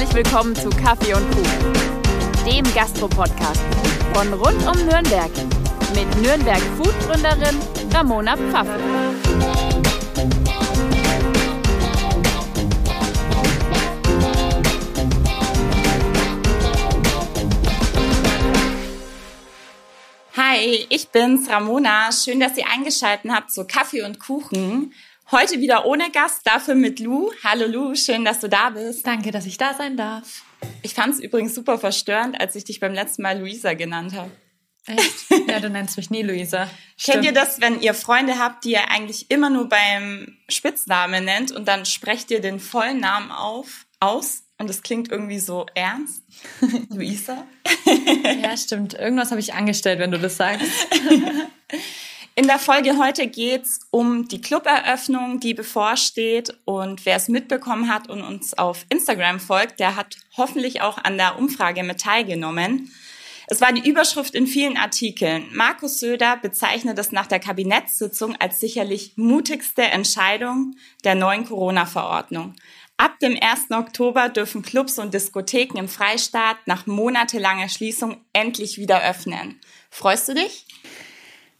Herzlich willkommen zu Kaffee und Kuchen, dem Gastro-Podcast von rund um Nürnberg mit Nürnberg Food-Gründerin Ramona Pfaffe. Hi, ich bin's, Ramona. Schön, dass ihr eingeschaltet habt zu Kaffee und Kuchen. Heute wieder ohne Gast, dafür mit Lou. Hallo Lou, schön, dass du da bist. Danke, dass ich da sein darf. Ich fand es übrigens super verstörend, als ich dich beim letzten Mal Luisa genannt habe. Echt? Ja, du nennst mich nie Luisa. Kennt ihr das, wenn ihr Freunde habt, die ihr eigentlich immer nur beim Spitznamen nennt und dann sprecht ihr den vollen Namen auf, aus und es klingt irgendwie so ernst? Luisa? ja, stimmt. Irgendwas habe ich angestellt, wenn du das sagst. In der Folge heute geht's um die Cluberöffnung, die bevorsteht. Und wer es mitbekommen hat und uns auf Instagram folgt, der hat hoffentlich auch an der Umfrage mit teilgenommen. Es war die Überschrift in vielen Artikeln. Markus Söder bezeichnet es nach der Kabinettssitzung als sicherlich mutigste Entscheidung der neuen Corona-Verordnung. Ab dem 1. Oktober dürfen Clubs und Diskotheken im Freistaat nach monatelanger Schließung endlich wieder öffnen. Freust du dich?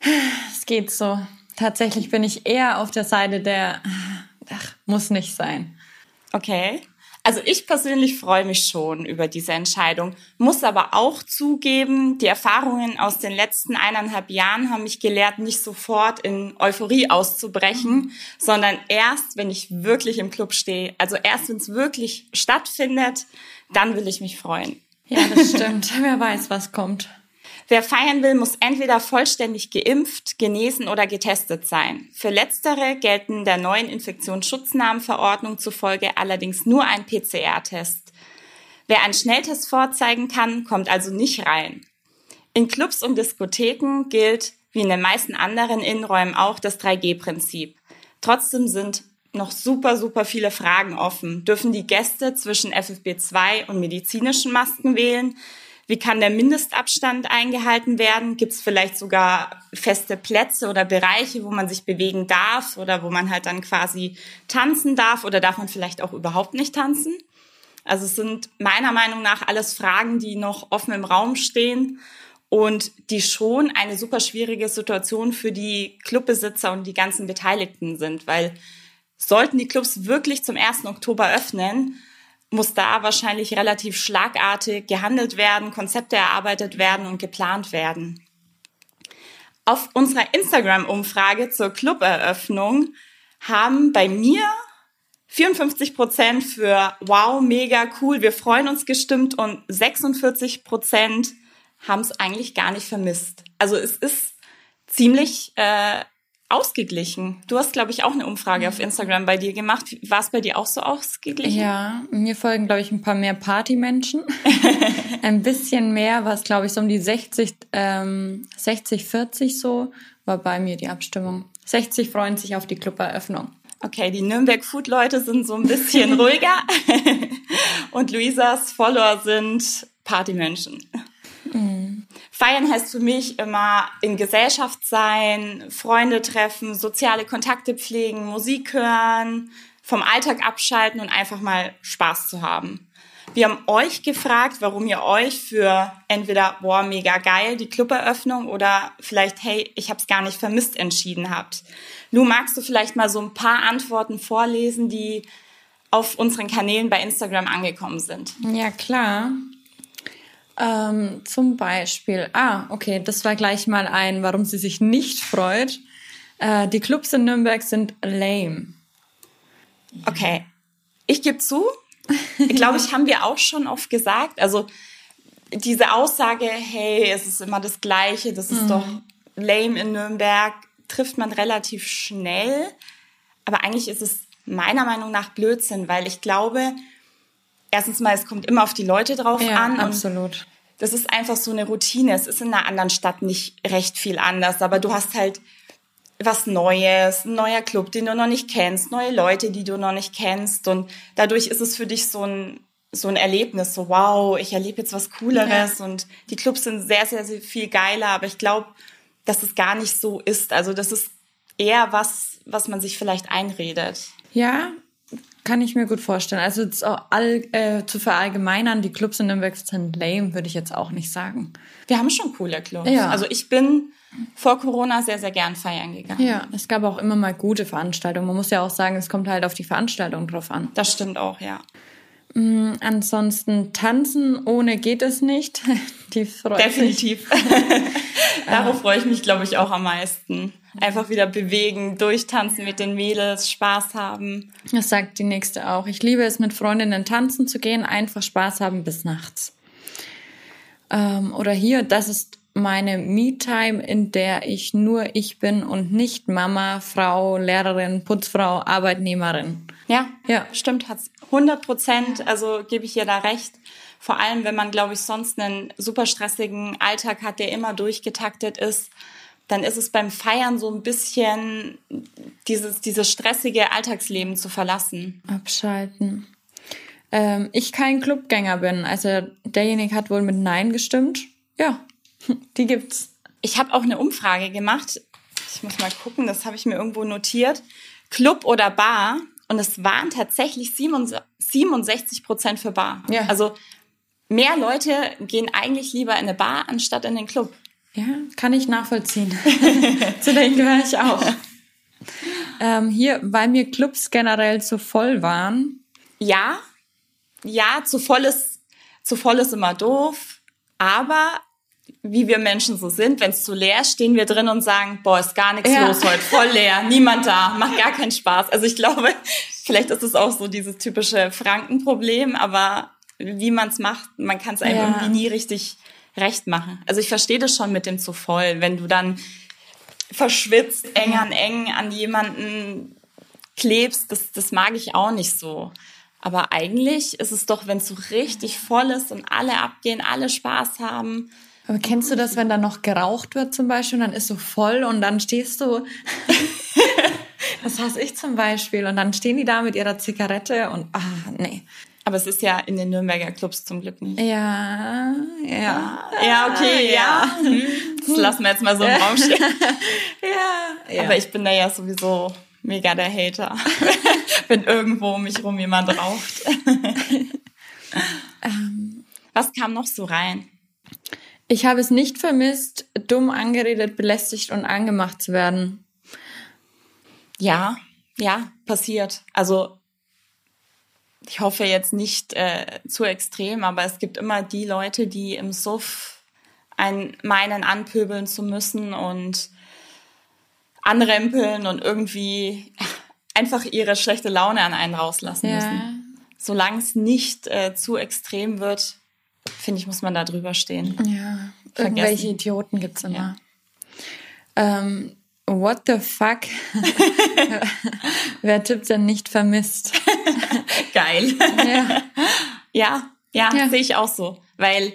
Es geht so. Tatsächlich bin ich eher auf der Seite der, ach, muss nicht sein. Okay. Also ich persönlich freue mich schon über diese Entscheidung, muss aber auch zugeben, die Erfahrungen aus den letzten eineinhalb Jahren haben mich gelehrt, nicht sofort in Euphorie auszubrechen, mhm. sondern erst, wenn ich wirklich im Club stehe, also erst, wenn es wirklich stattfindet, dann will ich mich freuen. Ja, das stimmt. Wer weiß, was kommt. Wer feiern will, muss entweder vollständig geimpft, genesen oder getestet sein. Für letztere gelten der neuen Infektionsschutznahmenverordnung zufolge allerdings nur ein PCR-Test. Wer einen Schnelltest vorzeigen kann, kommt also nicht rein. In Clubs und Diskotheken gilt, wie in den meisten anderen Innenräumen auch, das 3G-Prinzip. Trotzdem sind noch super, super viele Fragen offen. Dürfen die Gäste zwischen FFP2 und medizinischen Masken wählen? Wie kann der Mindestabstand eingehalten werden? Gibt es vielleicht sogar feste Plätze oder Bereiche, wo man sich bewegen darf oder wo man halt dann quasi tanzen darf oder darf man vielleicht auch überhaupt nicht tanzen? Also es sind meiner Meinung nach alles Fragen, die noch offen im Raum stehen und die schon eine super schwierige Situation für die Clubbesitzer und die ganzen Beteiligten sind, weil sollten die Clubs wirklich zum 1. Oktober öffnen, muss da wahrscheinlich relativ schlagartig gehandelt werden, Konzepte erarbeitet werden und geplant werden. Auf unserer Instagram-Umfrage zur Cluberöffnung haben bei mir 54 Prozent für wow, mega cool, wir freuen uns gestimmt und 46 Prozent haben es eigentlich gar nicht vermisst. Also es ist ziemlich äh, ausgeglichen. Du hast, glaube ich, auch eine Umfrage auf Instagram bei dir gemacht. War es bei dir auch so ausgeglichen? Ja, mir folgen, glaube ich, ein paar mehr Partymenschen. ein bisschen mehr, was, glaube ich, so um die 60, ähm, 60, 40 so, war bei mir die Abstimmung. 60 freuen sich auf die Cluberöffnung. Okay, die Nürnberg Food Leute sind so ein bisschen ruhiger und Luisas Follower sind Partymenschen. Mhm. Feiern heißt für mich immer in Gesellschaft sein, Freunde treffen, soziale Kontakte pflegen, Musik hören, vom Alltag abschalten und einfach mal Spaß zu haben. Wir haben euch gefragt, warum ihr euch für entweder, boah, mega geil, die Cluberöffnung oder vielleicht, hey, ich hab's gar nicht vermisst entschieden habt. Lu, magst du vielleicht mal so ein paar Antworten vorlesen, die auf unseren Kanälen bei Instagram angekommen sind? Ja, klar. Ähm, zum Beispiel, ah, okay, das war gleich mal ein, warum sie sich nicht freut. Äh, die Clubs in Nürnberg sind lame. Okay, ich gebe zu. Ich glaube, ich haben wir auch schon oft gesagt. Also diese Aussage, hey, es ist immer das Gleiche, das ist mhm. doch lame in Nürnberg, trifft man relativ schnell. Aber eigentlich ist es meiner Meinung nach Blödsinn, weil ich glaube, erstens mal, es kommt immer auf die Leute drauf ja, an. Absolut. Das ist einfach so eine Routine. Es ist in einer anderen Stadt nicht recht viel anders, aber du hast halt was Neues, ein neuer Club, den du noch nicht kennst, neue Leute, die du noch nicht kennst und dadurch ist es für dich so ein so ein Erlebnis, so wow, ich erlebe jetzt was Cooleres ja. und die Clubs sind sehr, sehr, sehr viel geiler, aber ich glaube, dass es gar nicht so ist. Also das ist eher was, was man sich vielleicht einredet. Ja, kann ich mir gut vorstellen. Also all, äh, zu verallgemeinern, die Clubs in Nürnberg sind lame, würde ich jetzt auch nicht sagen. Wir haben schon coole Clubs. Ja. Also ich bin vor Corona sehr, sehr gern feiern gegangen. Ja, es gab auch immer mal gute Veranstaltungen. Man muss ja auch sagen, es kommt halt auf die Veranstaltung drauf an. Das stimmt auch, ja. Ansonsten tanzen ohne geht es nicht. Die freut. Definitiv. Darauf freue ich mich, glaube ich, auch am meisten. Einfach wieder bewegen, durchtanzen mit den Mädels, Spaß haben. Das sagt die nächste auch. Ich liebe es, mit Freundinnen tanzen zu gehen, einfach Spaß haben bis nachts. Ähm, oder hier, das ist meine Me-Time, in der ich nur ich bin und nicht Mama, Frau, Lehrerin, Putzfrau, Arbeitnehmerin. Ja, Ja. stimmt, hat's 100 Prozent. Also gebe ich ihr da recht. Vor allem, wenn man, glaube ich, sonst einen super stressigen Alltag hat, der immer durchgetaktet ist, dann ist es beim Feiern so ein bisschen dieses, dieses stressige Alltagsleben zu verlassen. Abschalten. Ähm, ich kein Clubgänger bin. Also derjenige hat wohl mit Nein gestimmt. Ja, die gibt's. Ich habe auch eine Umfrage gemacht. Ich muss mal gucken, das habe ich mir irgendwo notiert. Club oder Bar? Und es waren tatsächlich 67 Prozent für Bar. Ja. Also mehr Leute gehen eigentlich lieber in eine Bar anstatt in den Club. Ja, kann ich nachvollziehen. zu denen gehöre ich auch. Ähm, hier, weil mir Clubs generell zu voll waren. Ja, ja, zu voll ist, zu voll ist immer doof. Aber wie wir Menschen so sind, wenn es zu leer ist, stehen wir drin und sagen, boah, ist gar nichts Ja. los heute, voll leer, niemand da, macht gar keinen Spaß. Also ich glaube, vielleicht ist es auch so dieses typische Frankenproblem, aber wie man es macht, man kann es einem Ja. irgendwie nie richtig recht machen. Also ich verstehe das schon mit dem zu voll, wenn du dann verschwitzt, eng an eng an jemanden klebst, das, das mag ich auch nicht so. Aber eigentlich ist es doch, wenn es so richtig voll ist und alle abgehen, alle Spaß haben. Aber kennst du das, wenn da noch geraucht wird zum Beispiel und dann ist so voll und dann stehst du. das hasse ich zum Beispiel. Und dann stehen die da mit ihrer Zigarette und ah, nee. Aber es ist ja in den Nürnberger Clubs zum Glück nicht. Ja, ja. Ja, okay, ja. Das lassen wir jetzt mal so im Raum stehen. Ja, ja. Aber ich bin da ja sowieso mega der Hater, wenn irgendwo um mich rum jemand raucht. Was kam noch so rein? Ich habe es nicht vermisst, dumm angeredet, belästigt und angemacht zu werden. Ja, ja, passiert. Also ich hoffe jetzt nicht äh, zu extrem, aber es gibt immer die Leute, die im Suff einen meinen anpöbeln zu müssen und anrempeln und irgendwie einfach ihre schlechte Laune an einen rauslassen Ja. müssen. Solange es nicht äh, zu extrem wird, finde ich, muss man da drüber stehen. Ja, Vergessen. irgendwelche Idioten gibt's immer. Ja. Ähm, what the fuck? Wer tippt denn nicht vermisst? Geil. Ja. Ja, ja, Ja. sehe ich auch so. Weil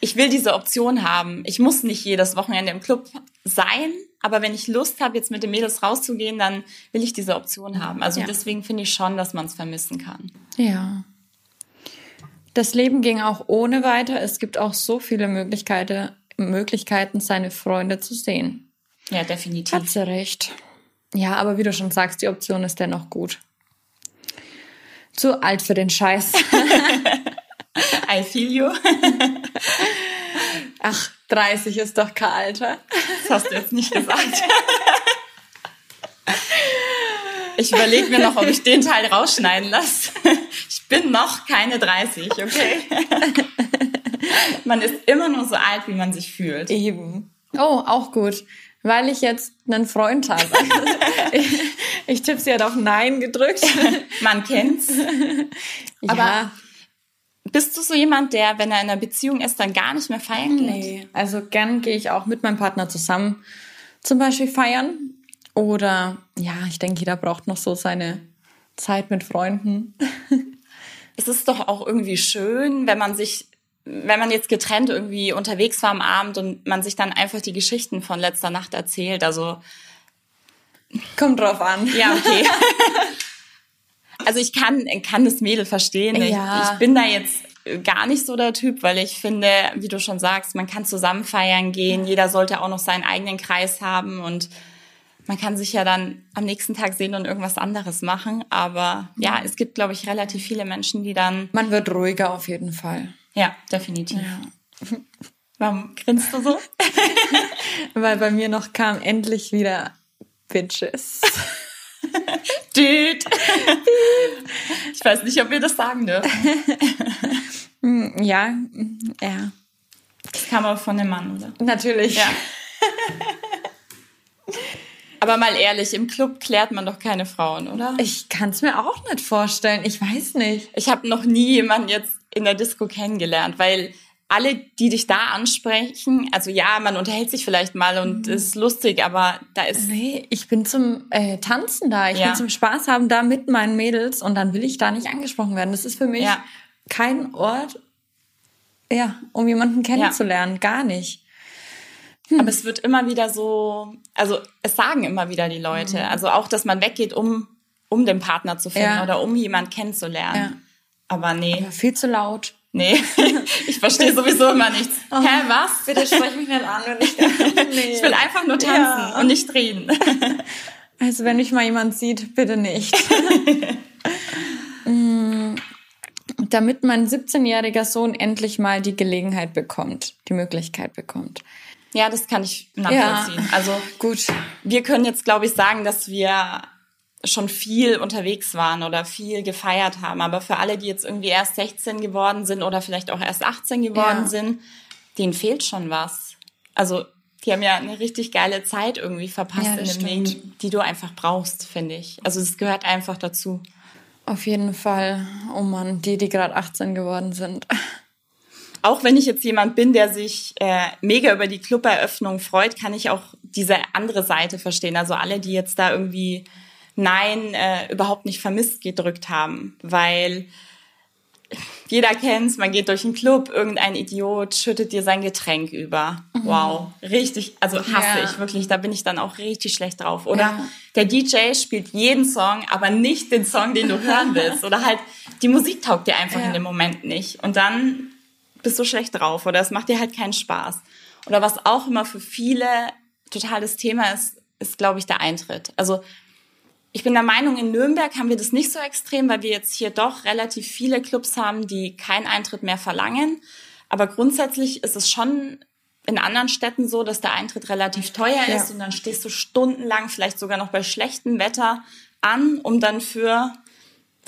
ich will diese Option haben. Ich muss nicht jedes Wochenende im Club sein, aber wenn ich Lust habe, jetzt mit den Mädels rauszugehen, dann will ich diese Option haben. Also Ja. deswegen finde ich schon, dass man es vermissen kann. Ja. Das Leben ging auch ohne weiter. Es gibt auch so viele Möglichkeiten, Möglichkeiten, seine Freunde zu sehen. Ja, definitiv. Hat sie recht. Ja, aber wie du schon sagst, die Option ist dennoch gut. Zu alt für den Scheiß. I feel you. Ach, 30 ist doch kein Alter. Das hast du jetzt nicht gesagt. Ich überlege mir noch, ob ich den Teil rausschneiden lasse. Ich bin noch keine 30, okay? Man ist immer nur so alt, wie man sich fühlt. Eben. Oh, auch gut. Weil ich jetzt einen Freund habe. ich, ich tippe, sie hat auf Nein gedrückt. Man kennt's. Aber ja, bist du so jemand, der, wenn er in einer Beziehung ist, dann gar nicht mehr feiern geht? nee. Also gern gehe ich auch mit meinem Partner zusammen zum Beispiel feiern. Oder ja, ich denke, jeder braucht noch so seine Zeit mit Freunden. Es ist doch auch irgendwie schön, wenn man sich, wenn man jetzt getrennt irgendwie unterwegs war am Abend und man sich dann einfach die Geschichten von letzter Nacht erzählt. Also Kommt drauf an. Ja, okay. also ich kann, kann das Mädel verstehen. Ich, Ja. ich bin da jetzt gar nicht so der Typ, weil ich finde, wie du schon sagst, man kann zusammen feiern gehen. Jeder sollte auch noch seinen eigenen Kreis haben und man kann sich ja dann am nächsten Tag sehen und irgendwas anderes machen. Aber ja, es gibt, glaube ich, relativ viele Menschen, die dann. Man wird ruhiger auf jeden Fall. Ja, definitiv. Ja. Warum grinst du so? Weil bei mir noch kam endlich wieder Bitches. Dude. ich weiß nicht, ob wir das sagen dürfen. Ja, ja. Das kam aber von einem Mann, oder? Natürlich. Ja. Aber mal ehrlich, im Club klärt man doch keine Frauen, oder? Ich kann es mir auch nicht vorstellen. Ich weiß nicht. Ich habe noch nie jemanden jetzt in der Disco kennengelernt, weil alle, die dich da ansprechen, also ja, man unterhält sich vielleicht mal und mhm. ist lustig, aber da ist. Nee, ich bin zum äh, Tanzen da, ich ja. bin zum Spaß haben da mit meinen Mädels und dann will ich da nicht angesprochen werden. Das ist für mich ja. kein Ort, ja, um jemanden kennenzulernen, ja. gar nicht. Hm. Aber es wird immer wieder so, also es sagen immer wieder die Leute, mhm. also auch, dass man weggeht, um, um den Partner zu finden oder um jemanden kennenzulernen. Aber nee. Aber viel zu laut. Nee, ich verstehe sowieso immer nichts. Oh, Hä, was? Bitte sprech mich nicht an. Und ich, nee. ich will einfach nur tanzen ja. und nicht reden. Also wenn mich mal jemand sieht, bitte nicht. Mm, damit mein 17-jähriger Sohn endlich mal die Gelegenheit bekommt, die Möglichkeit bekommt. Ja, das kann ich nachvollziehen. Ja. Also gut, wir können jetzt, glaube ich, sagen, dass wir schon viel unterwegs waren oder viel gefeiert haben. Aber für alle, die jetzt irgendwie erst 16 geworden sind oder vielleicht auch erst 18 geworden ja. sind, denen fehlt schon was. Also die haben ja eine richtig geile Zeit irgendwie verpasst ja, in dem Leben, die du einfach brauchst, finde ich. Also es gehört einfach dazu. Auf jeden Fall. Oh Mann, die, die gerade 18 geworden sind. Auch wenn ich jetzt jemand bin, der sich äh, mega über die Cluberöffnung freut, kann ich auch diese andere Seite verstehen. Also alle, die jetzt da irgendwie Nein äh, überhaupt nicht vermisst gedrückt haben, weil jeder kennt's, man geht durch einen Club, irgendein Idiot schüttet dir sein Getränk über. Mhm. Wow, richtig, also hasse ja. ich wirklich, da bin ich dann auch richtig schlecht drauf. Oder ja. der DJ spielt jeden Song, aber nicht den Song, den du hören willst. Oder halt, die Musik taugt dir einfach ja. in dem Moment nicht. Und dann bist du schlecht drauf oder es macht dir halt keinen Spaß. Oder was auch immer für viele total das Thema ist, ist, glaube ich, der Eintritt. Also ich bin der Meinung, in Nürnberg haben wir das nicht so extrem, weil wir jetzt hier doch relativ viele Clubs haben, die keinen Eintritt mehr verlangen. Aber grundsätzlich ist es schon in anderen Städten so, dass der Eintritt relativ teuer ist ja. und dann stehst du stundenlang, vielleicht sogar noch bei schlechtem Wetter an, um dann für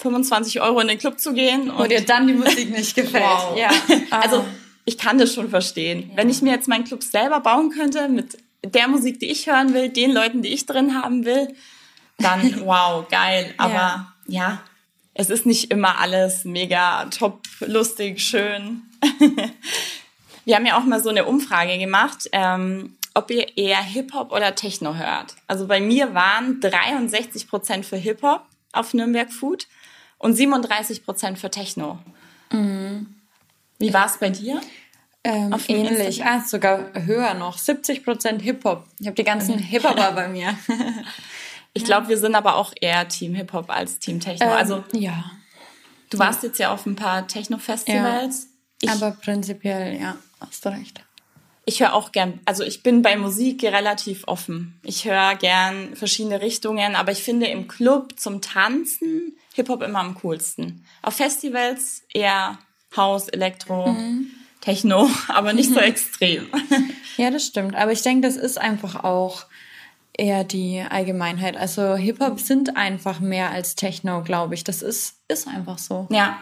25 Euro in den Club zu gehen. Und Wo dir dann die Musik nicht gefällt. Wow. Ja. Also ich kann das schon verstehen. Ja. Wenn ich mir jetzt meinen Club selber bauen könnte mit der Musik, die ich hören will, den Leuten, die ich drin haben will, dann wow, geil. Aber ja. ja, es ist nicht immer alles mega top, lustig, schön. Wir haben ja auch mal so eine Umfrage gemacht, ähm, ob ihr eher Hip-Hop oder Techno hört. Also bei mir waren 63 Prozent für Hip-Hop auf Nürnberg Food und 37 Prozent für Techno. Mhm. Wie war es bei dir? Ähm, ähnlich, ah, sogar höher noch. 70 Prozent Hip-Hop. Ich habe die ganzen Hip-Hopper bei mir. Ich glaube, wir sind aber auch eher Team Hip-Hop als Team Techno. Ähm, also ja. Du warst jetzt ja auf ein paar Techno-Festivals. Ja, aber prinzipiell, ja, hast du recht. Ich höre auch gern, also ich bin bei Musik relativ offen. Ich höre gern verschiedene Richtungen, aber ich finde im Club zum Tanzen Hip-Hop immer am coolsten. Auf Festivals eher House, Elektro, mhm. Techno, aber nicht so extrem. Ja, das stimmt. Aber ich denke, das ist einfach auch eher die Allgemeinheit. Also Hip-Hop sind einfach mehr als Techno, glaube ich. Das ist, ist einfach so. Ja.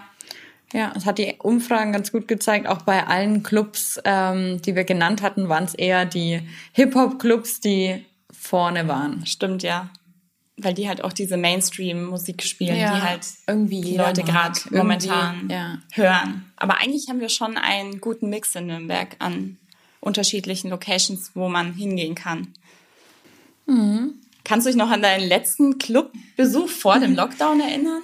Ja, das hat die Umfragen ganz gut gezeigt. Auch bei allen Clubs, ähm, die wir genannt hatten, waren es eher die Hip-Hop-Clubs, die vorne waren. Stimmt, ja. Weil die halt auch diese Mainstream-Musik spielen, ja, die halt irgendwie die Leute gerade momentan ja. hören. Aber eigentlich haben wir schon einen guten Mix in Nürnberg an unterschiedlichen Locations, wo man hingehen kann. Mhm. Kannst du dich noch an deinen letzten Clubbesuch vor dem Lockdown erinnern?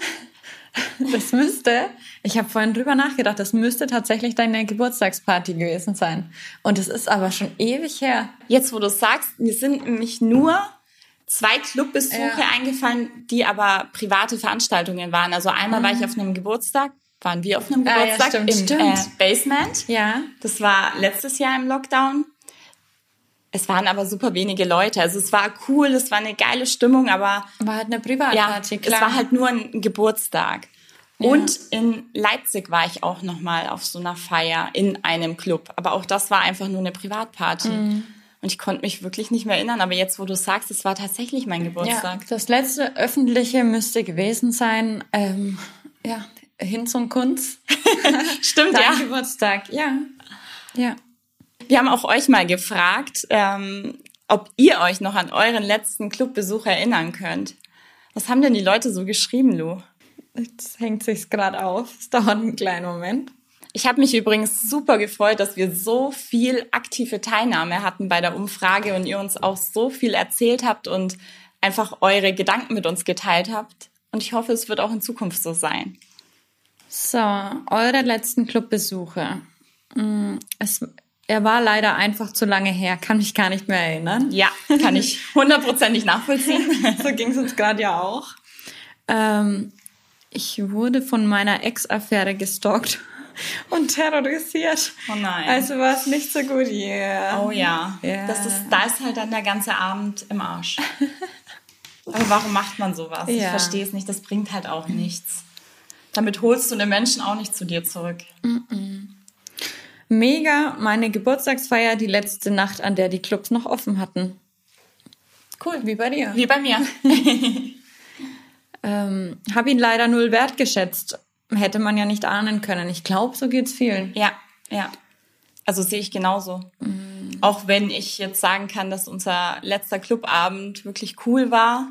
Das müsste, ich habe vorhin drüber nachgedacht, das müsste tatsächlich deine Geburtstagsparty gewesen sein. Und es ist aber schon ewig her. Jetzt, wo du sagst, mir sind nämlich nur zwei Clubbesuche ja. eingefallen, die aber private Veranstaltungen waren. Also einmal mhm. war ich auf einem Geburtstag, waren wir auf einem Geburtstag ah, ja, stimmt, im stimmt. Äh, Basement. Ja. Das war letztes Jahr im Lockdown Es waren aber super wenige Leute. Also es war cool, es war eine geile Stimmung, aber War halt eine ja, Privatparty, es war halt nur ein Geburtstag. Und in Leipzig war ich auch noch mal auf so einer Feier in einem Club. Aber auch das war einfach nur eine Privatparty. Und ich konnte mich wirklich nicht mehr erinnern. Aber jetzt, wo du sagst, es war tatsächlich mein Ja, Geburtstag. das letzte öffentliche müsste gewesen sein, ähm, ja, Hinz und Kunz. Stimmt, Dein ja. Geburtstag, ja. Ja. Wir haben auch euch mal gefragt, ähm, ob ihr euch noch an euren letzten Clubbesuch erinnern könnt. Was haben denn die Leute so geschrieben, Lu? Jetzt hängt sich's gerade auf. Es dauert einen kleinen Moment. Ich habe mich übrigens super gefreut, dass wir so viel aktive Teilnahme hatten bei der Umfrage und ihr uns auch so viel erzählt habt und einfach eure Gedanken mit uns geteilt habt. Und ich hoffe, es wird auch in Zukunft so sein. So, eure letzten Clubbesuche. Mm, Es, er war leider einfach zu lange her, kann mich gar nicht mehr erinnern. Ja, kann ich hundertprozentig nachvollziehen. so ging es uns gerade ja auch. Ähm, ich wurde von meiner Ex-Affäre gestalkt und terrorisiert. Oh nein. Also war es nicht so gut, yeah. Oh ja, Ja. Das ist, da ist halt dann der ganze Abend im Arsch. Aber warum macht man sowas? Ich Ja. verstehe es nicht. Das bringt halt auch nichts. Damit holst du den Menschen auch nicht zu dir zurück. Mega, meine Geburtstagsfeier, die letzte Nacht, an der die Clubs noch offen hatten. Cool, wie bei dir. Wie bei mir. Ähm, Habe ihn leider null wertgeschätzt. Hätte man ja nicht ahnen können. Ich glaube, so geht's vielen. Ja, ja. Also sehe ich genauso. Auch wenn ich jetzt sagen kann, dass unser letzter Clubabend wirklich cool war,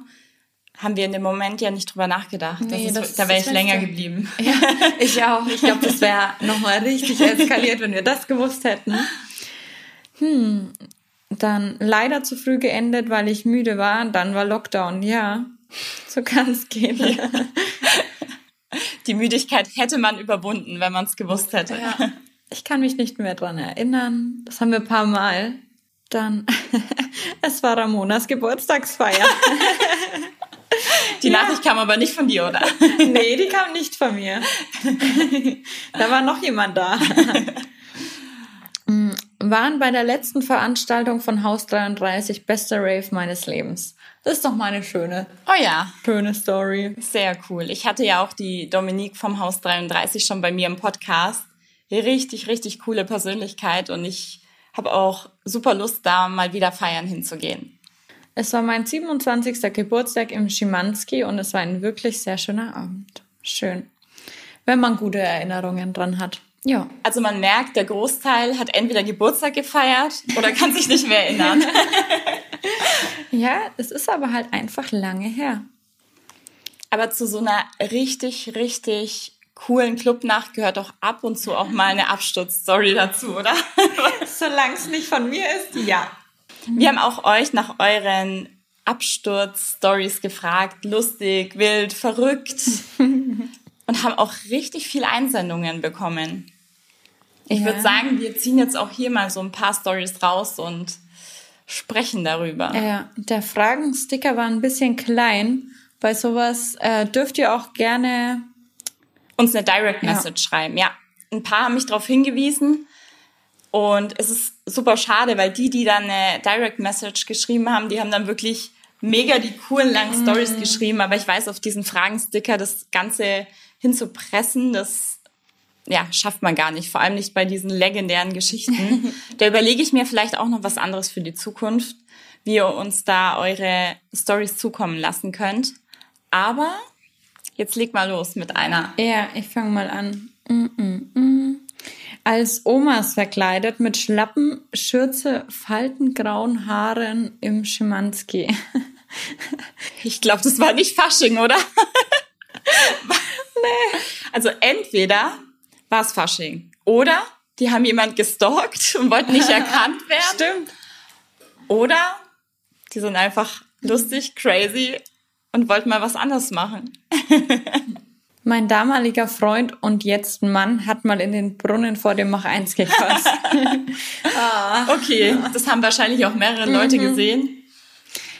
haben wir in dem Moment ja nicht drüber nachgedacht. Nee, das das ist, ist da wäre das ich länger geblieben. Ja, ich auch. Ich glaube, das wäre nochmal richtig eskaliert, wenn wir das gewusst hätten. Hm, dann leider zu früh geendet, weil ich müde war. Dann war Lockdown. Ja, so kann es gehen. Die Müdigkeit hätte man überwunden, wenn man es gewusst hätte. Ja. Ich kann mich nicht mehr dran erinnern. Das haben wir ein paar Mal. Dann, es war Ramonas Geburtstagsfeier. Die Nachricht kam aber nicht von dir, oder? nee, die kam nicht von mir. da war noch jemand da. Mm, Waren bei der letzten Veranstaltung von Haus 33 bester Rave meines Lebens. Das ist doch mal eine schöne, Oh ja, schöne Story. sehr cool. Ich hatte ja auch die Dominique vom Haus 33 schon bei mir im Podcast. Richtig, richtig coole Persönlichkeit und ich habe auch super Lust, da mal wieder feiern hinzugehen. Es war mein 27. Geburtstag im Schimanski und es war ein wirklich sehr schöner Abend. Schön. Wenn man gute Erinnerungen dran hat. Ja. Also man merkt, der Großteil hat entweder Geburtstag gefeiert oder kann sich nicht mehr erinnern. Ja, es ist aber halt einfach lange her. Aber zu so einer richtig, richtig coolen Clubnacht gehört auch ab und zu auch mal eine Absturzstory dazu, oder? Solange es nicht von mir ist, ja. Wir haben auch euch nach euren Absturz-Stories gefragt. Lustig, wild, verrückt. Und haben auch richtig viele Einsendungen bekommen. Ich Ja. würde sagen, wir ziehen jetzt auch hier mal so ein paar Stories raus und sprechen darüber. Ja, der Fragensticker war ein bisschen klein. Bei sowas äh, dürft ihr auch gerne. uns eine Direct Message schreiben. Ja, ein paar haben mich darauf hingewiesen. Und es ist super schade, weil die, die dann eine Direct Message geschrieben haben, die haben dann wirklich mega die coolen langen Stories geschrieben. Aber ich weiß, auf diesen Fragensticker das Ganze hinzupressen, das ja, schafft man gar nicht. Vor allem nicht bei diesen legendären Geschichten. da überlege ich mir vielleicht auch noch was anderes für die Zukunft, wie ihr uns da eure Stories zukommen lassen könnt. Aber jetzt leg mal los mit einer. Ja, ich fange mal an. Mm, mm, mm. Als Omas verkleidet mit Schlappen, Schürze, faltengrauen Haaren im Schimanski. Ich glaube, das war nicht Fasching, oder? nee. Also entweder war es Fasching oder die haben jemand gestalkt und wollten nicht erkannt werden. Stimmt. Oder die sind einfach lustig, crazy und wollten mal was anderes machen. Mein damaliger Freund und jetzt Mann hat mal in den Brunnen vor dem Mach 1 gekotzt. Okay, das haben wahrscheinlich auch mehrere Leute gesehen.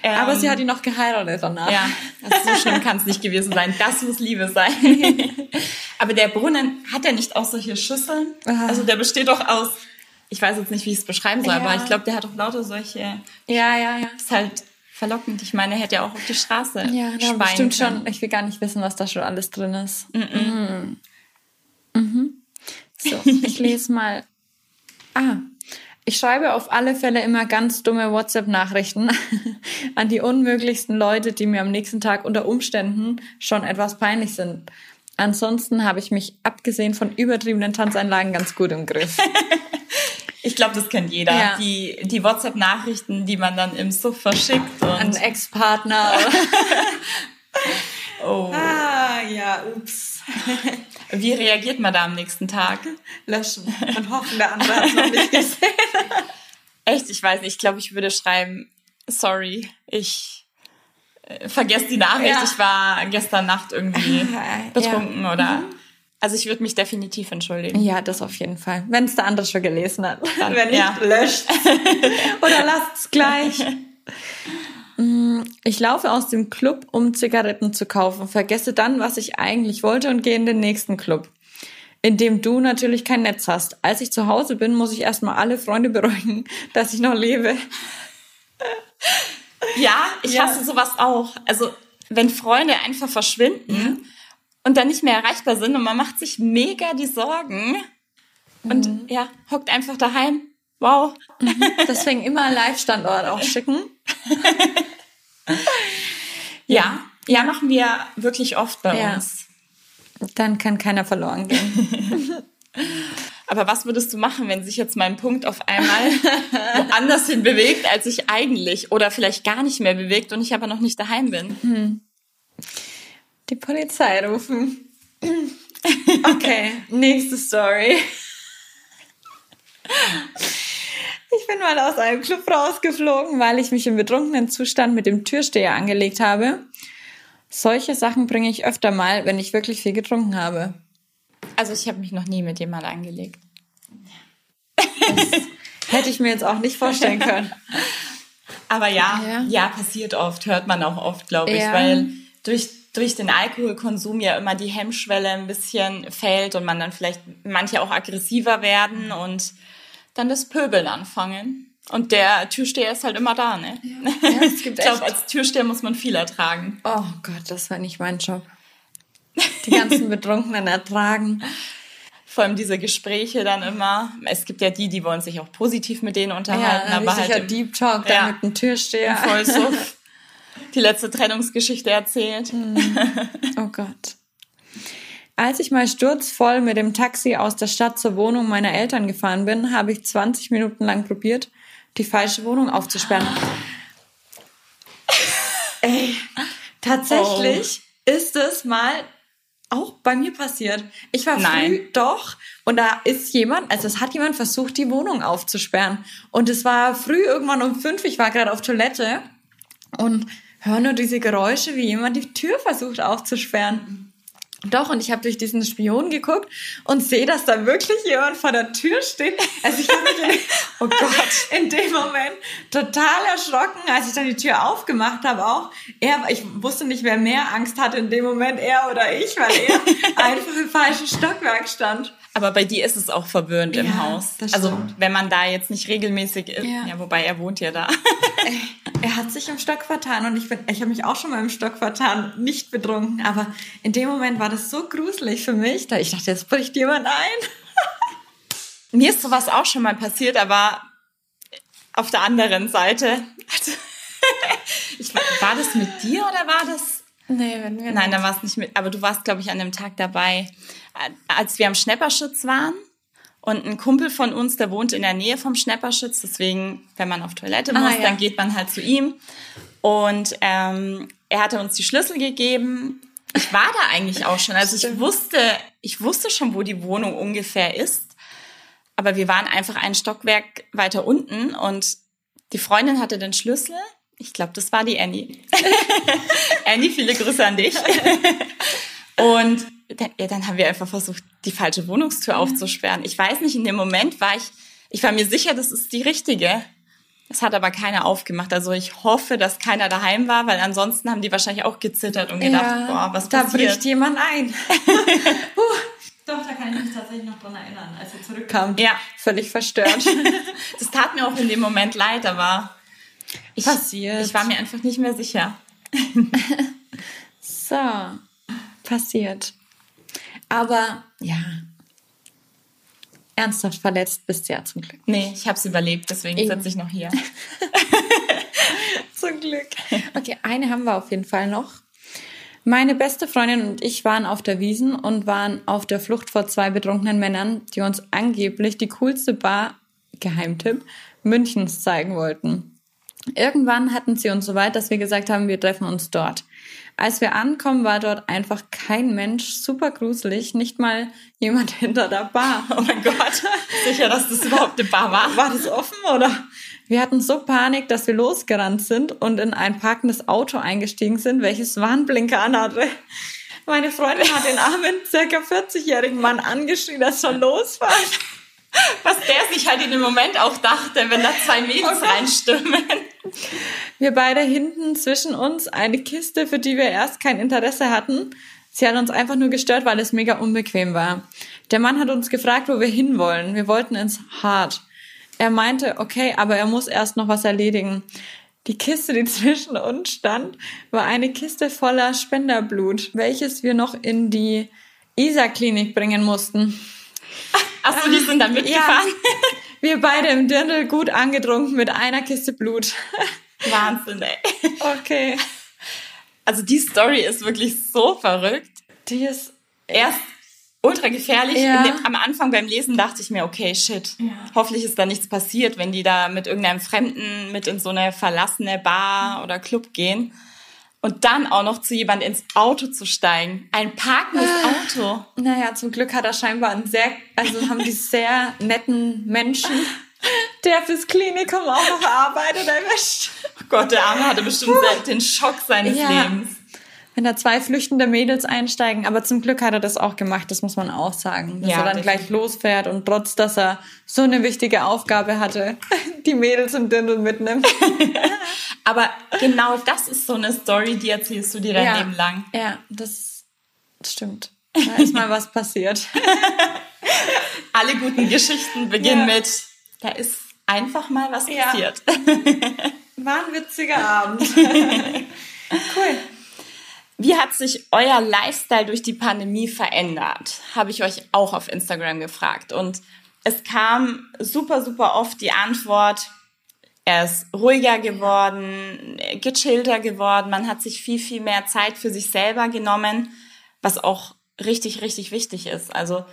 Ähm, Aber sie hat ihn noch geheiratet danach. Ja, also so schlimm kann es nicht gewesen sein. Das muss Liebe sein. Aber der Brunnen, hat er nicht auch solche Schüsseln? Ah. Also der besteht doch aus ich weiß jetzt nicht, wie ich es beschreiben soll, Ja. aber ich glaube, der hat auch lauter solche, Ja, ja, ja. ist halt verlockend. Ich meine, er hätte ja auch auf die Straße Ja, da bestimmt können. schon. Ich will gar nicht wissen, was da schon alles drin ist. Mhm. Mhm. So, ich lese mal. Ah, ich schreibe auf alle Fälle immer ganz dumme WhatsApp-Nachrichten an die unmöglichsten Leute, die mir am nächsten Tag unter Umständen schon etwas peinlich sind. Ansonsten habe ich mich, abgesehen von übertriebenen Tanzeinlagen, ganz gut im Griff. Ich glaube, das kennt jeder. Ja. Die, die WhatsApp-Nachrichten, die man dann im Suff verschickt. An Und, Ex-Partner. oh. ah, ja, ups. Wie reagiert man da am nächsten Tag? Löschen und hoffen, der andere hat es noch nicht gesehen. Echt, ich weiß nicht. Ich glaube, ich würde schreiben, sorry, ich äh, vergesse die Nachricht. Ja. Ich war gestern Nacht irgendwie Ja. betrunken oder... Also ich würde mich definitiv entschuldigen. Ja, das auf jeden Fall. Wenn es der andere schon gelesen hat. Dann- Wenn nicht, ja. löscht. Oder lasst es gleich. Ich laufe aus dem Club, um Zigaretten zu kaufen, vergesse dann, was ich eigentlich wollte und gehe in den nächsten Club. In dem du natürlich kein Netz hast. Als ich zu Hause bin, muss ich erstmal alle Freunde beruhigen, dass ich noch lebe. Ja, ich Ja. hasse sowas auch. Also wenn Freunde einfach verschwinden und dann nicht mehr erreichbar sind und man macht sich mega die Sorgen und ja, hockt einfach daheim. Wow. Deswegen immer Live-Standort auch schicken. Ja, ja, machen wir wirklich oft bei Ja. uns. Dann kann keiner verloren gehen. Aber was würdest du machen, wenn sich jetzt mein Punkt auf einmal woanders hin bewegt, als ich eigentlich oder vielleicht gar nicht mehr bewegt und ich aber noch nicht daheim bin? Die Polizei rufen. Okay, nächste Story. Bin mal aus einem Club rausgeflogen, weil ich mich im betrunkenen Zustand mit dem Türsteher angelegt habe. Solche Sachen bringe ich öfter mal, wenn ich wirklich viel getrunken habe. Also ich habe mich noch nie mit jemand angelegt. Hätte ich mir jetzt auch nicht vorstellen können. Aber ja, Ja. ja, passiert oft, hört man auch oft, glaube ich, Ja. weil durch, durch den Alkoholkonsum ja immer die Hemmschwelle ein bisschen fällt und man dann vielleicht manche auch aggressiver werden und dann das Pöbeln anfangen. Und der Türsteher ist halt immer da, ne? Ja, es gibt ich glaube, als Türsteher muss man viel ertragen. Oh Gott, das war nicht mein Job. Die ganzen Betrunkenen ertragen. Vor allem diese Gespräche dann immer. Es gibt ja die, die wollen sich auch positiv mit denen Ja, unterhalten, aber halt im Deep Talk Ja. da mit dem Türsteher. Vollsuff die letzte Trennungsgeschichte erzählt. Oh Gott. Als ich mal sturzvoll mit dem Taxi aus der Stadt zur Wohnung meiner Eltern gefahren bin, habe ich 20 Minuten lang probiert, die falsche Wohnung aufzusperren. Ey, tatsächlich ist es mal auch bei mir passiert. Ich war Nein. früh doch und da ist jemand, also es hat jemand versucht, die Wohnung aufzusperren. Und es war früh irgendwann um fünf, ich war gerade auf Toilette und höre nur diese Geräusche, wie jemand die Tür versucht aufzusperren. Doch, und ich habe durch diesen Spion geguckt und sehe, dass da wirklich jemand vor der Tür steht. Also ich habe mich in, oh Gott, in dem Moment total erschrocken, als ich dann die Tür aufgemacht habe auch. Er, ich wusste nicht, wer mehr Angst hatte in dem Moment, er oder ich, weil er einfach im falschen Stockwerk stand. Aber bei dir ist es auch im Ja, Haus. das Also wenn man da jetzt nicht regelmäßig ist, Ja. ja. wobei er wohnt ja da. Er hat sich im Stock vertan und ich bin, ich habe mich auch schon mal im Stock vertan, nicht betrunken, aber in dem Moment war das so gruselig für mich, da ich dachte, jetzt bricht jemand ein. Mir ist sowas auch schon mal passiert, aber auf der anderen Seite. Also, ich, war das mit dir oder war das? Nee, wenn wir Nein, da war es nicht mit. Aber du warst, glaube ich, an dem Tag dabei, als wir am Schnepperschütz waren. Und ein Kumpel von uns, der wohnt in der Nähe vom Schnepperschütz. Deswegen, wenn man auf Toilette Ah, muss, ja. dann geht man halt zu ihm. Und ähm, er hatte uns die Schlüssel gegeben. Ich war da eigentlich auch schon. Also ich wusste, ich wusste schon, wo die Wohnung ungefähr ist. Aber wir waren einfach ein Stockwerk weiter unten und die Freundin hatte den Schlüssel. Ich glaube, das war die Annie. Annie, viele Grüße an dich. Und dann, ja, dann haben wir einfach versucht, die falsche Wohnungstür aufzusperren. Ich weiß nicht, in dem Moment war ich, ich war mir sicher, das ist die richtige. Es hat aber keiner aufgemacht. Also ich hoffe, dass keiner daheim war, weil ansonsten haben die wahrscheinlich auch gezittert und gedacht, boah, was da passiert? bricht jemand ein. Doch, da kann ich mich tatsächlich noch daran erinnern, als er zurückkam. Ja. Völlig verstört. Das tat mir auch in dem Moment leid, aber ich, Passiert. ich war mir einfach nicht mehr sicher. So, passiert. Aber ja, ernsthaft verletzt bist du ja zum Glück. Nee, ich habe es überlebt, deswegen Eben. sitze ich noch hier. Zum Glück. Okay, eine haben wir auf jeden Fall noch. Meine beste Freundin und ich waren auf der Wiesen und waren auf der Flucht vor zwei betrunkenen Männern, die uns angeblich die coolste Bar, Geheimtipp, Münchens zeigen wollten. Irgendwann hatten sie uns so weit, dass wir gesagt haben, wir treffen uns dort. Als wir ankommen, war dort einfach kein Mensch, super gruselig, nicht mal jemand hinter der Bar. Oh mein Gott, sicher, dass das überhaupt eine Bar war. War das offen oder? Wir hatten so Panik, dass wir losgerannt sind und in ein parkendes Auto eingestiegen sind, welches Warnblinker anhatte. Meine Freundin hat den armen, circa 40-jährigen Mann angeschrien, er soll losfahren. Was der sich halt in dem Moment auch dachte, wenn da zwei Mädels Oh Gott. reinstürmen. Wir beide hinten zwischen uns eine Kiste, für die wir erst kein Interesse hatten. Sie hat uns einfach nur gestört, weil es mega unbequem war. Der Mann hat uns gefragt, wo wir hinwollen. Wir wollten ins Hart. Er meinte, okay, aber er muss erst noch was erledigen. Die Kiste, die zwischen uns stand, war eine Kiste voller Spenderblut, welches wir noch in die Isar-Klinik bringen mussten. Achso, die sind dann mitgefahren. Wir beide im Dirndl gut angetrunken mit einer Kiste Blut. Wahnsinn, ey. Okay. Also die Story ist wirklich so verrückt. Die ist Erst ultra gefährlich. Ja. Dem, am Anfang beim Lesen dachte ich mir, okay, shit. Hoffentlich ist da nichts passiert, wenn die da mit irgendeinem Fremden mit in so eine verlassene Bar oder Club gehen. Und dann auch noch zu jemand ins Auto zu steigen. Ein parkendes Auto. Naja, zum Glück hat er scheinbar einen sehr, also haben die sehr netten Menschen, der fürs Klinikum auch noch arbeitet, erwischt. Oh Gott, der Arme hatte bestimmt den Schock seines Ja. Lebens. Wenn da zwei flüchtende Mädels einsteigen, aber zum Glück hat er das auch gemacht, das muss man auch sagen. Dass Ja, er dann definitiv. gleich losfährt und trotz, dass er so eine wichtige Aufgabe hatte, die Mädels im Dirndl mitnimmt. Aber genau das ist so eine Story, die erzählst du dir dein ja. Leben lang. Ja, das stimmt. Da ist mal was passiert. Alle guten Geschichten beginnen Ja. mit, da ist einfach mal was passiert. War ein witziger Abend. cool. Wie hat sich euer Lifestyle durch die Pandemie verändert? Habe ich euch auch auf Instagram gefragt. Und es kam super, super oft die Antwort, er ist ruhiger geworden, gechillter geworden, man hat sich viel, viel mehr Zeit für sich selber genommen, was auch richtig, richtig wichtig ist. Also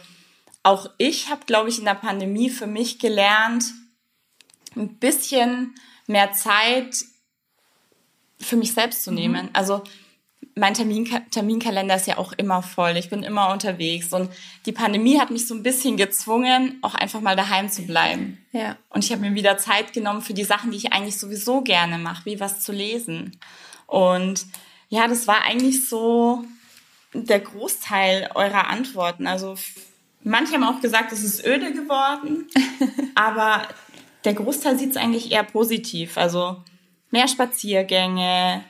auch ich habe, glaube ich, in der Pandemie für mich gelernt, ein bisschen mehr Zeit für mich selbst zu nehmen. Also mein Terminka Terminkalender ist ja auch immer voll. Ich bin immer unterwegs. Und die Pandemie hat mich so ein bisschen gezwungen, auch einfach mal daheim zu bleiben. Ja. Und ich habe mir wieder Zeit genommen für die Sachen, die ich eigentlich sowieso gerne mache, wie was zu lesen. Und ja, das war eigentlich so der Großteil eurer Antworten. Also manche haben auch gesagt, es ist öde geworden, aber der Großteil sieht es eigentlich eher positiv. Also mehr Spaziergänge,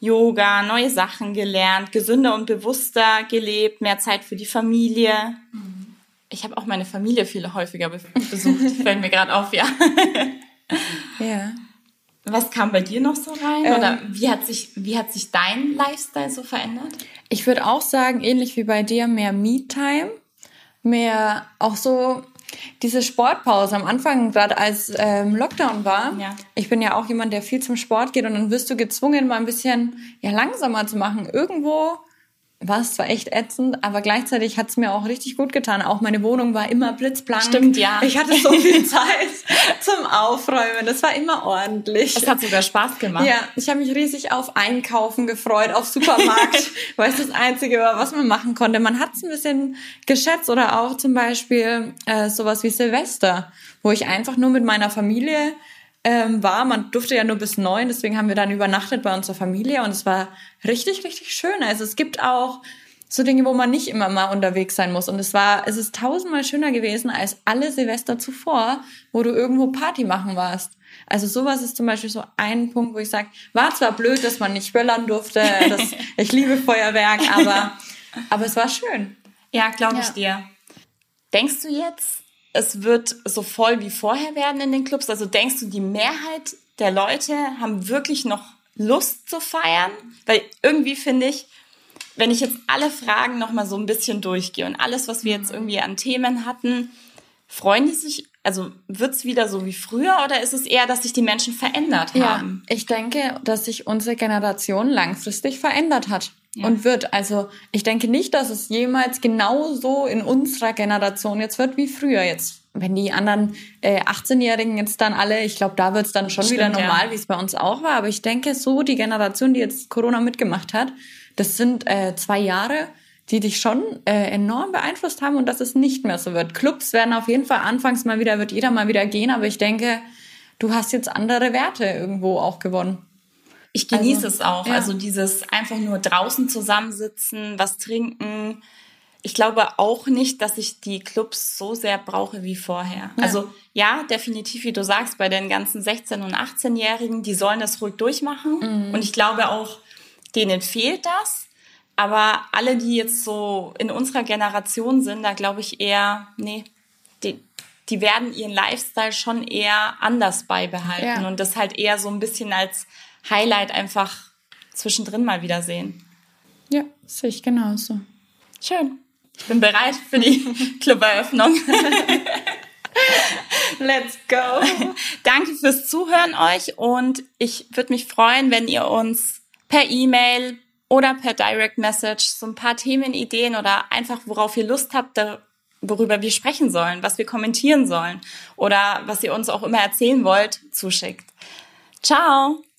Yoga, neue Sachen gelernt, gesünder und bewusster gelebt, mehr Zeit für die Familie. Ich habe auch meine Familie viel häufiger be besucht, fällt mir gerade auf, ja. Ja. Was kam bei dir noch so rein? Ähm, Oder wie hat sich, wie hat sich dein Lifestyle so verändert? Ich würde auch sagen, ähnlich wie bei dir, mehr Me-Time, mehr auch so diese Sportpause am Anfang, gerade als ähm, Lockdown war. Ja. Ich bin ja auch jemand, der viel zum Sport geht und dann wirst du gezwungen, mal ein bisschen ja, langsamer zu machen. Irgendwo war es zwar echt ätzend, aber gleichzeitig hat es mir auch richtig gut getan. Auch meine Wohnung war immer blitzblank. Stimmt, ja. Ich hatte so viel Zeit zum Aufräumen. Das war immer ordentlich. Es hat sogar Spaß gemacht. Ja, ich habe mich riesig auf Einkaufen gefreut, auf Supermarkt, weil es das Einzige war, was man machen konnte. Man hat es ein bisschen geschätzt oder auch zum Beispiel äh, sowas wie Silvester, wo ich einfach nur mit meiner Familie ähm, war. Man durfte ja nur bis neun, deswegen haben wir dann übernachtet bei unserer Familie und es war richtig, richtig schön. Also es gibt auch so Dinge, wo man nicht immer mal unterwegs sein muss. Und es war, es ist tausendmal schöner gewesen als alle Silvester zuvor, wo du irgendwo Party machen warst. Also sowas ist zum Beispiel so ein Punkt, wo ich sage, war zwar blöd, dass man nicht böllern durfte, das, ich liebe Feuerwerk, aber, aber es war schön. Ja, glaube ich Ja. dir. Denkst du jetzt, es wird so voll wie vorher werden in den Clubs? Also denkst du, die Mehrheit der Leute haben wirklich noch Lust zu feiern? Weil irgendwie finde ich, wenn ich jetzt alle Fragen noch mal so ein bisschen durchgehe und alles, was wir jetzt irgendwie an Themen hatten, freuen die sich, also wird's wieder so wie früher oder ist es eher, dass sich die Menschen verändert haben? Ja, ich denke, dass sich unsere Generation langfristig verändert hat ja. und wird. Also ich denke nicht, dass es jemals genau so in unserer Generation jetzt wird wie früher jetzt. Wenn die anderen äh, 18-Jährigen jetzt dann alle, ich glaube, da wird's dann schon Stimmt, wieder normal, ja. wie es bei uns auch war. Aber ich denke, so die Generation, die jetzt Corona mitgemacht hat, das sind äh, zwei Jahre, die dich schon äh, enorm beeinflusst haben und dass es nicht mehr so wird. Clubs werden auf jeden Fall anfangs mal wieder, wird jeder mal wieder gehen, aber ich denke, du hast jetzt andere Werte irgendwo auch gewonnen. Ich genieße also, es auch. Ja. Also dieses einfach nur draußen zusammensitzen, was trinken. Ich glaube auch nicht, dass ich die Clubs so sehr brauche wie vorher. Ja. Also ja, definitiv, wie du sagst, bei den ganzen 16- und 18-Jährigen, die sollen das ruhig durchmachen. Mhm. Und ich glaube auch, denen fehlt das. Aber alle, die jetzt so in unserer Generation sind, da glaube ich eher, nee, die, die werden ihren Lifestyle schon eher anders beibehalten ja. und das halt eher so ein bisschen als Highlight einfach zwischendrin mal wieder sehen. Ja, sehe ich genauso. Schön. Ich bin bereit für die Cluberöffnung. Let's go. Danke fürs Zuhören euch und ich würde mich freuen, wenn ihr uns per E-Mail oder per Direct Message so ein paar Themenideen oder einfach worauf ihr Lust habt, worüber wir sprechen sollen, was wir kommentieren sollen oder was ihr uns auch immer erzählen wollt, zuschickt. Ciao!